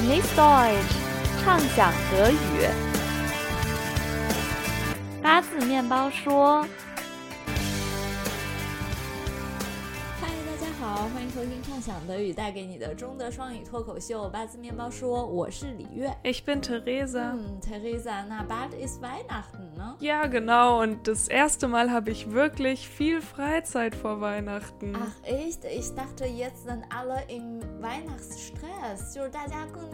Genieß Deutsch，畅想德语。八字面包说。好，欢迎收听畅想德语带给你的中德双语脱口秀八字面包说，我是李月。Ich bin Theresa. Hm, Theresa, na bald ist Weihnachten, ne? Ja, genau. Und das erste Mal habe ich wirklich viel Freizeit vor Weihnachten. Ach echt? Ich dachte, jetzt sind alle im Weihnachtsstress. 就是大家更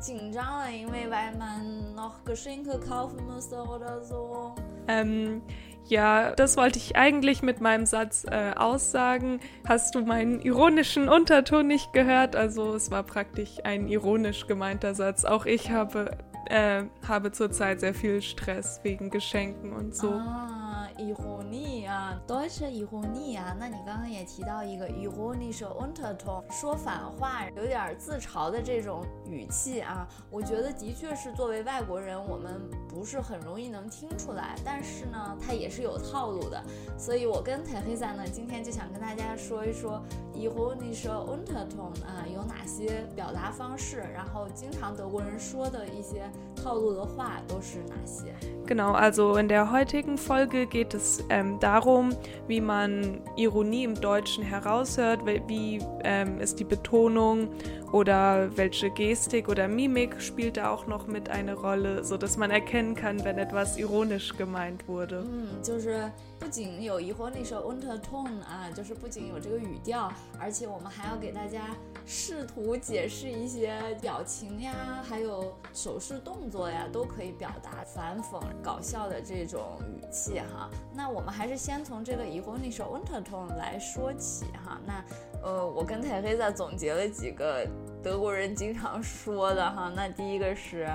紧张了，因为weil man noch Geschenke kaufen müsste oder so. Ähm, ja, das wollte ich eigentlich mit meinem Satz äh, aussagen. Hast du meinen ironischen Unterton nicht gehört? Also es war praktisch ein ironisch gemeinter Satz. Auch ich habe, äh, habe zurzeit sehr viel Stress wegen Geschenken und so. Ah. Ironie 啊，Deutsche Ironie 啊，那你刚刚也提到一个伊霍尼是 u n t e r t o n 说反话，有点自嘲的这种语气啊，我觉得的确是作为外国人，我们不是很容易能听出来，但是呢，它也是有套路的，所以我跟 Teresa 呢，今天就想跟大家说一说伊霍尼是 u n t e r t o n 啊，有哪些表达方式，然后经常德国人说的一些套路的话都是哪些？Genau, also in der heutigen Folge geht geht es ähm, darum, wie man Ironie im Deutschen heraushört, wie ähm, ist die Betonung oder welche Gestik oder Mimik spielt da auch noch mit eine Rolle, sodass man erkennen kann, wenn etwas ironisch gemeint wurde. 嗯，就是不仅有 ironische Unterton 啊，就是不仅有这个语调，而且我们还要给大家试图解释一些表情呀，还有手势动作呀，都可以表达反讽、搞笑的这种语气哈。 那我们还是先从这个 ironische Unterton 来说起哈。那呃，我跟泰黑在总结了几个德国人经常说的哈。那第一个是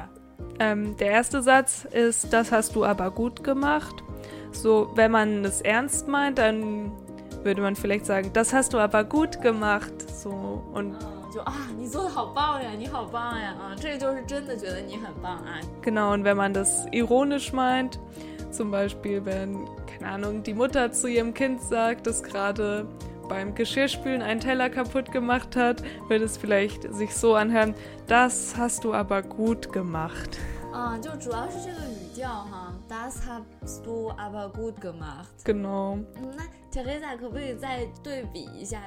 ，ähm, der erste Satz ist, das hast du aber gut gemacht. So, wenn man es ernst meint, dann würde man vielleicht sagen, das hast du aber gut gemacht. So und 就啊，你做的好棒呀，你好棒呀啊，这个就是真的觉得你很棒啊。Genau und wenn man das ironisch meint, Zum Beispiel, wenn, keine Ahnung, die Mutter zu ihrem Kind sagt, dass gerade beim Geschirrspülen einen Teller kaputt gemacht hat, wird es vielleicht sich so anhören, das hast du aber gut gemacht. Uh, das hast du aber gut gemacht. Genau.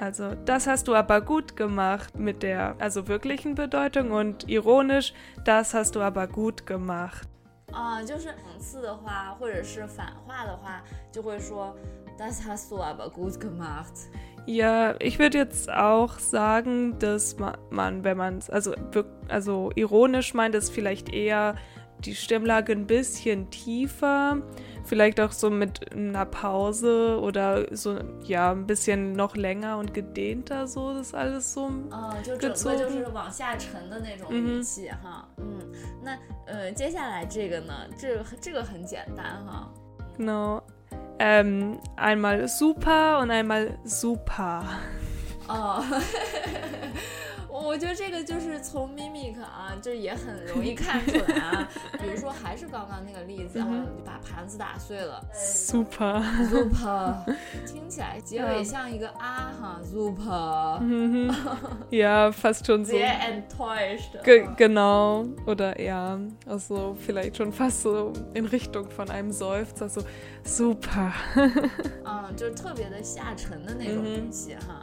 Halt also, das hast du aber gut gemacht mit der also wirklichen Bedeutung und ironisch, das hast du aber gut gemacht. 啊，就是讽刺的话或者是反话的话，就会说 Das hast du aber gut gemacht. Ja, ich würde jetzt auch sagen, dass man, wenn man es also, also ironisch meint, ist vielleicht eher die Stimmlage ein bisschen tiefer, vielleicht auch so mit einer Pause oder so, ja, ein bisschen noch länger und gedehnter, so das alles so ah, 就整个就是往下沉的那种语气哈，嗯， 那呃，接下来这个呢，这这个很简单哈。Genau, ähm, einmal super und einmal super. 哦。我觉得这个就是从 mimic 啊，就也很容易看出来啊。比如说，还是刚刚那个例子啊，你把盘子打碎了，super super，听起来结尾像一个啊哈，super。Ja, fast schon so. Sehr enttäuscht. genau. Oder ja, also vielleicht schon fast so in Richtung von einem Seufzer, so super. 嗯，就是特别的下沉的那种语气哈。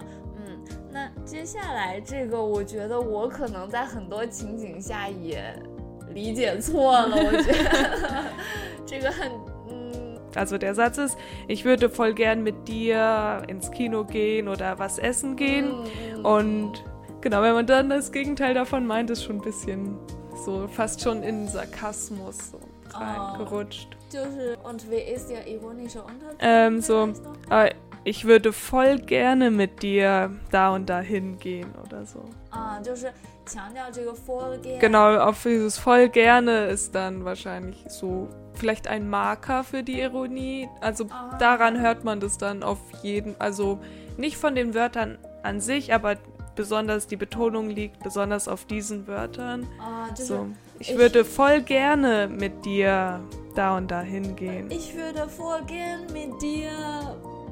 那接下来这个，我觉得我可能在很多情景下也理解错了。我觉得这个很嗯。Also der Satz ist, ich würde voll gern mit dir ins Kino gehen oder was essen gehen. Mm. Und genau, wenn man dann das Gegenteil davon meint, ist schon ein bisschen so fast schon in Sarkasmus so reingerutscht. Oh. Und wie ist der ironische Unterton? Ähm, so, äh, ich würde voll gerne mit dir da und da hingehen oder so. Ah. Genau, auf dieses voll gerne ist dann wahrscheinlich so vielleicht ein Marker für die Ironie. Also ah. daran hört man das dann auf jeden, also nicht von den Wörtern an sich, aber besonders die Betonung liegt besonders auf diesen Wörtern. Ah, so, ich, ich würde voll gerne mit dir da und da hingehen. Ich würde voll gerne mit dir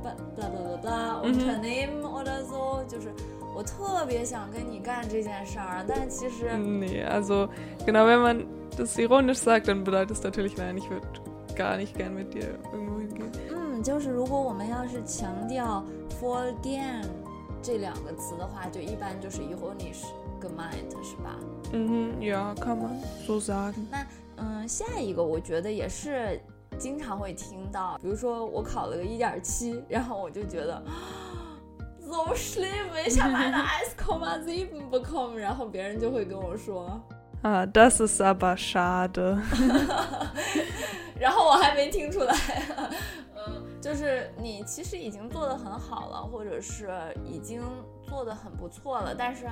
bla bla bla bla Unternehmen oder so，就是我特别想跟你干这件事儿，但其实 Nee, also genau, wenn man das ironisch sagt, dann bedeutet es natürlich, nein, ich würde gar nicht gern mit dir irgendwo hingehen. 嗯，就是如果我们要是强调 for again 这两个词的话，就一般就是 ironisch gemeint 是吧？嗯哼，ja kann man so sagen. 那嗯，下一个我觉得也是经常会听到，比如说我考了个一点七，然后我就觉得 so schlimm，ich habe eine 1,7 bekommen，然后别人就会跟我说，Ah, das ist aber schade. 然后我还没听出来，嗯，就是你其实已经做得很好了，或者是已经做得很不错了，但是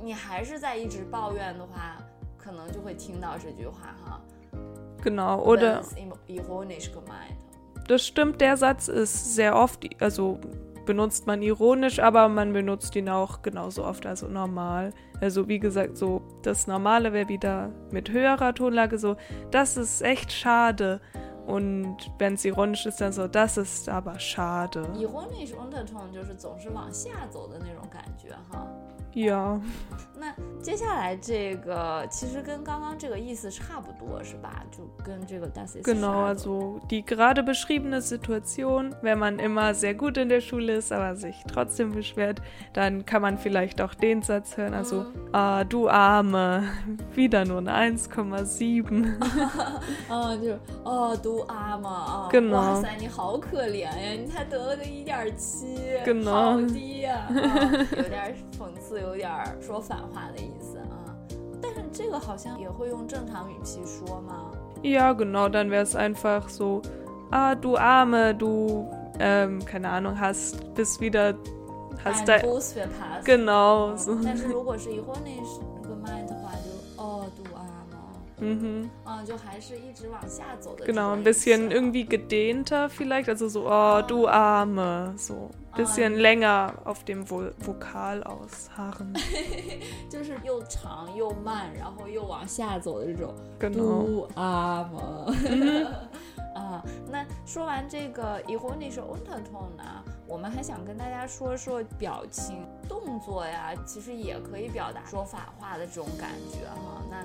你还是在一直抱怨的话，可能就会听到这句话哈。Genau, oder Das ist ironisch gemeint. das stimmt, der Satz ist sehr oft, also benutzt man ironisch, aber man benutzt ihn auch genauso oft, also normal. Also wie gesagt, so das Normale wäre wieder mit höherer Tonlage so, das ist echt schade. Und wenn es ironisch ist, dann so, das ist aber schade. ironisch Unterton 就是总是往下走的那种感觉哈。 Ja, 那接下来这个其实跟刚刚这个意思差不多是吧？就跟这个 das ist genau, schade also die gerade beschriebene Situation, wenn man immer sehr gut in der Schule ist, aber sich trotzdem beschwert, dann kann man vielleicht auch den Satz hören, also, ah, du Arme, wieder nur eine 1,7. 嗯，就是哦，du arme 啊， Genau 哇塞，你好可怜呀，你才得了个一点七 Genau 好低呀、啊，有点讽刺， 有点说反话的意思啊。但是这个好像也会用正常语气说吗？ Ja, genau, dann wäre es einfach so, ah, du Arme, du, ähm, keine Ahnung, hast, bist wieder, hast Ein da, Bus verpasst。 genau, so. 但是如果是 ironisch gemeint 的话，就哦，du arme， Mhm. 啊，就还是一直往下走的。 Genau, ein bisschen irgendwie gedehnter vielleicht, also so, oh, du Arme, so, Bisschen länger auf dem Vo Vokal ausharren. 就是又长又慢，然后又往下走的这种。Genau. Du arme。啊，那说完这个 ironisch Unterton 呢，我们还想跟大家说说表情、动作呀，其实也可以表达说反话的这种感觉哈。那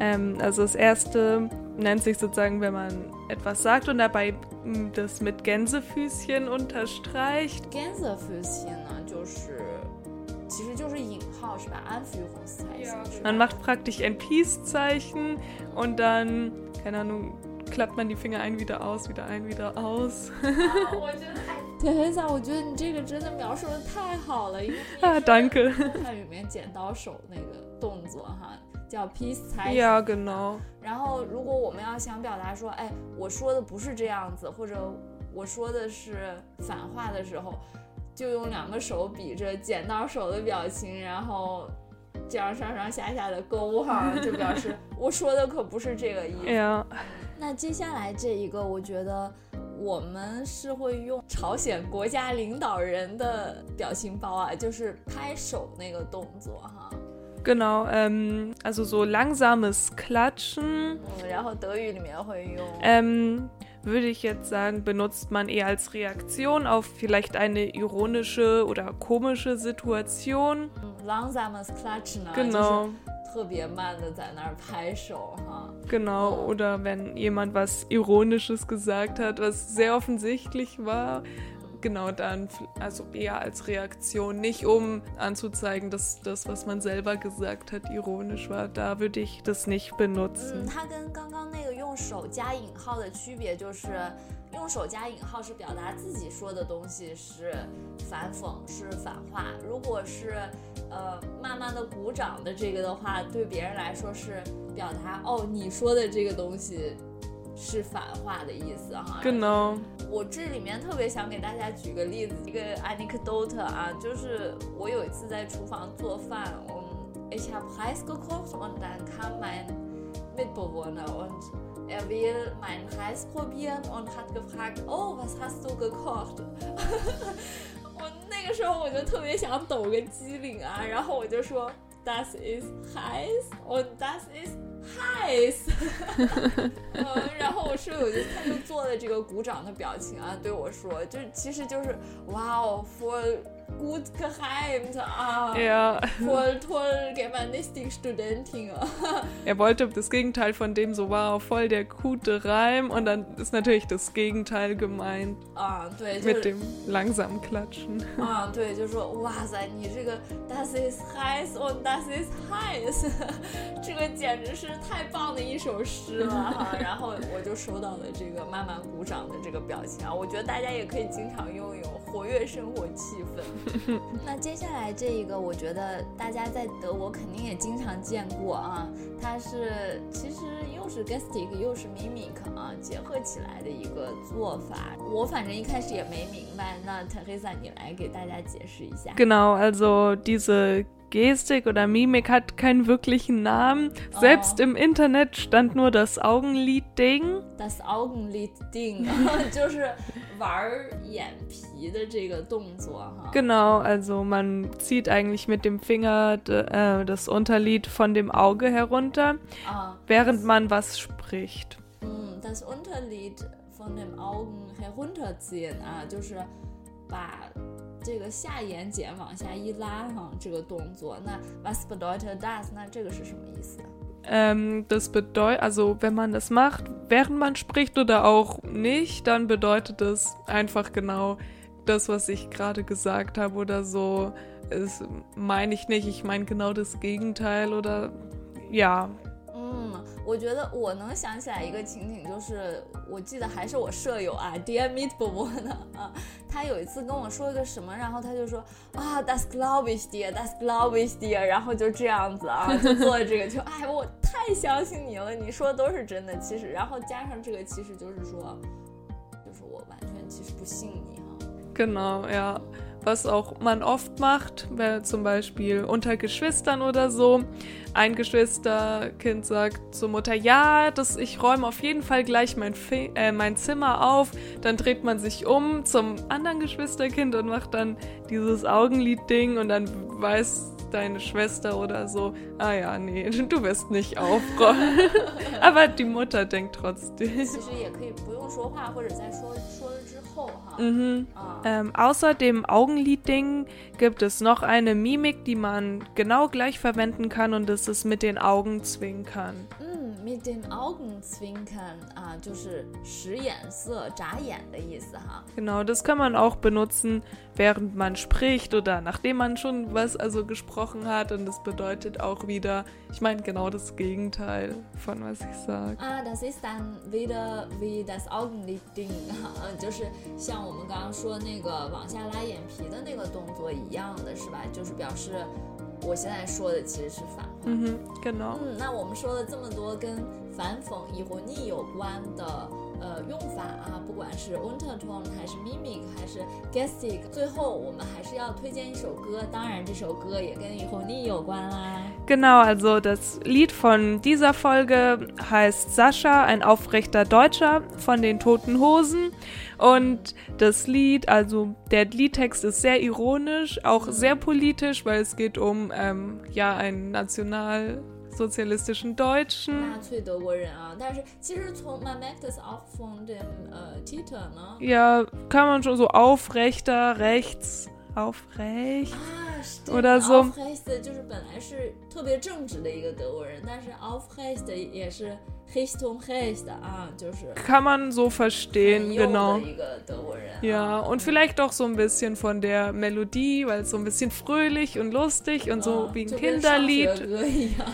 Ähm, also das erste nennt sich sozusagen, wenn man etwas sagt und dabei hm, das mit Gänsefüßchen unterstreicht. Gänsefüßchen Man macht praktisch ein Peace-Zeichen und dann, keine Ahnung, klappt man die Finger ein, wieder aus, wieder ein, wieder aus. Ah, oh, 啊，我觉得哎，铁黑我觉得你这个真的描述的太好了，因为 ah, danke. 汉语里面剪刀手那个动作哈，叫 peace genau. 然后，如果我们要想表达说，哎，我说的不是这样子，或者我说的是反话的时候，就用两个手比着剪刀手的表情，然后这样上上下下的勾哈，就表示我说的可不是这个意思。那接下来这一个，我觉得我们是会用朝鲜国家领导人的表情包啊，就是拍手那个动作哈。 genau. Ähm, also so langsames Klatschen. 嗯，然后德语里面会用 Ähm, würde ich jetzt sagen, benutzt man eher als Reaktion auf vielleicht eine ironische oder komische Situation. 嗯 langsames Klatschen 啊， Genau, 就是 特别慢的在那儿拍手哈。 genau. Oh. Oder wenn jemand was Ironisches gesagt hat, was sehr offensichtlich war. Genau, dann f- also eher als Reaktion, nicht um anzuzeigen, dass das, was man selber gesagt hat, ironisch war. Da würde ich das nicht 嗯， benutzen. 它跟刚刚那个 用手加引号的区别就是，用手加引号是表达自己说的东西是反讽是反话，如果是呃慢慢的鼓掌的这个的话，对别人来说是表达哦你说的这个东西是反话的意思哈。Genau. 我这里面特别想给大家举个例子，一个 anecdote 啊，就是我有一次在厨房做饭，我 ich habe Reis gekocht und dann kam mein Mitbewohner und er will meinen Reis probieren und hat gefragt, oh, was hast du gekocht? 我那个时候我就特别想抖个机灵啊，然后我就说 Das ist Reis und das ist heiß，呃，然后我室友就他就做了这个鼓掌的表情啊，对我说，就其实就是哇哦，for gut geheimt ah, Ja. voll toll germanistik Studentin. Er wollte das Gegenteil von dem so wow, voll der gute Reim und dann ist natürlich das Gegenteil gemeint 啊，对，就 mit 是 dem langsamen Klatschen. 啊，对，就说哇塞，你这个 das ist heiß und das ist heiß，这个简直是太棒的一首诗了哈。然后我就收到了这个慢慢鼓掌的这个表情啊，我觉得大家也可以经常用用，活跃生活气氛。 那接下来这一个，我觉得大家在德国肯定也经常见过啊，它是其实又是 gestic 又是 mimic 啊结合起来的一个做法。我反正一开始也没明白，那 Teresa 你来给大家解释一下。Genau, also diese Gestik oder Mimik hat keinen wirklichen Namen. Selbst im Internet stand nur das Augenlid-Ding. Das Augenlid Ding 就是玩眼皮的这个动作哈。 Genau, also man zieht eigentlich mit dem Finger de, äh, das Unterlid von dem Auge herunter, 啊， während man was spricht. 嗯，das Unterlid von den Augen herunterziehen 啊，就是把 这个下眼睑往下一拉哈，这个动作。那 was bedeutet das？那这个是什么意思？ Ähm, das bedeutet, also wenn man das macht, während man spricht oder auch nicht, dann bedeutet es einfach genau das, was ich gerade gesagt habe oder so. Das meine ich nicht, ich meine genau das Gegenteil oder ja. 嗯，我觉得我能想起来一个情景，就是我记得还是我舍友啊，Dear Meatball 呢啊，他有一次跟我说一个什么，然后他就说啊，That's glaube ich dir，Das glaube ich dir，然后就这样子啊，就做了这个，就 哎，我太相信你了，你说的都是真的。其实，然后加上这个，其实就是说，就是我完全其实不信你哈、Genau, ja. Was auch man oft macht, weil zum Beispiel unter Geschwistern oder so. Ein Geschwisterkind sagt zur Mutter, ja, das, ich räume auf jeden Fall gleich mein, äh, mein Zimmer auf. Dann dreht man sich um zum anderen Geschwisterkind und macht dann dieses Augenlid-Ding und dann weiß deine Schwester oder so, ah ja, nee, du wirst nicht aufräumen. Aber die Mutter denkt trotzdem. Mhm. 啊， Ähm, außer dem Augenlid-Ding gibt es noch eine Mimik, die man genau gleich verwenden kann und das ist mit den Augen zwinkern. 嗯，mit den Augenzwinkern 啊，就是使眼色、眨眼的意思哈。 Genau, das kann man auch benutzen, während man spricht oder nachdem man schon was also gesprochen hat und das bedeutet auch wieder, ich meine genau das Gegenteil von was ich sage. 啊，das ist dann wieder wie das Augenlid-Ding，啊就是像 我们刚刚说那个往下拉眼皮的那个动作一样的，是吧？就是表示我现在说的其实是反话。Mhm, genau. 嗯，那我们说了这么多跟反讽、以或逆有关的呃用法啊，不管是 untertone 还是 mimic 还是 gestic，最后我们还是要推荐一首歌，当然这首歌也跟以或逆有关啦。Genau, also das Lied von dieser Folge heißt Sascha, ein aufrechter Deutscher von den Toten Hosen. Und das Lied, also der Liedtext ist sehr ironisch, auch sehr politisch, weil es geht um ähm, ja einen nationalsozialistischen Deutschen. 纳粹德国人啊，但是其实从 Man merkt es auch von dem 呃 Titel 呢。 Ja, kann man schon so aufrechter, rechts, aufrecht. 啊，是 Oder so Aufrecht 就是本来是特别正直的一个德国人，但是 Aufrecht 也是 Richtung recht 啊，就是 Kann man so 很 verstehen, 右 genau. 的一个德国人、啊。 Ja, und vielleicht auch so ein bisschen von der Melodie, weil es so ein bisschen fröhlich und lustig und so 啊 wie ein 就跟上学 Kinderlied. 歌一样。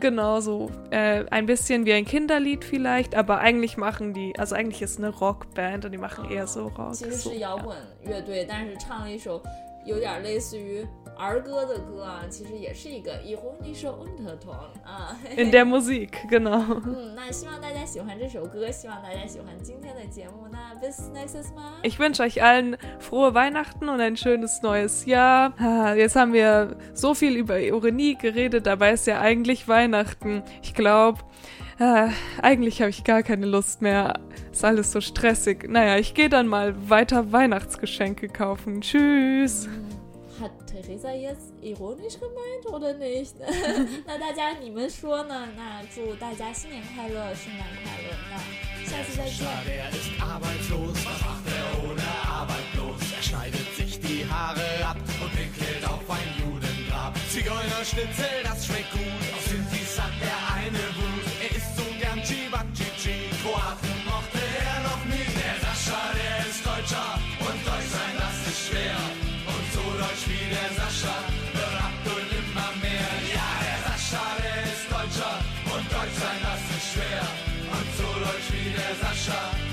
Genau, so äh, ein bisschen wie ein Kinderlied vielleicht, aber eigentlich machen die, also eigentlich ist eine Rockband und die machen eher so Rock. 其实 So, 是摇 ja. 滚乐队，但是唱了一首有点类似于 儿歌的歌啊，其实也是一个以后一首 Unterton 啊。 In der Musik, genau. 嗯，那希望大家喜欢这首歌，希望大家喜欢今天的节目。那 bis nächstes Mal。 Ich wünsche euch allen frohe Weihnachten und ein schönes neues Jahr. Ah, Jetzt haben wir so viel über Ironie geredet, dabei ist ja eigentlich Weihnachten. Ich glaube, ah, eigentlich habe ich gar keine Lust mehr. Ist alles so stressig. Naja, ich gehe dann mal weiter Weihnachtsgeschenke kaufen. Tschüss. hat Theresa jetzt ironisch gemeint oder nicht？那大家你们说呢？那祝大家新年快乐，圣诞快乐！那下次再见。 Er ist arbeitslos, was macht er ohne Arbeit bloß? Er schneidet sich die Haare ab und pinkelt auf ein Judengrab. Zigeunerschnitzel, das schmeckt gut. Aus Russia.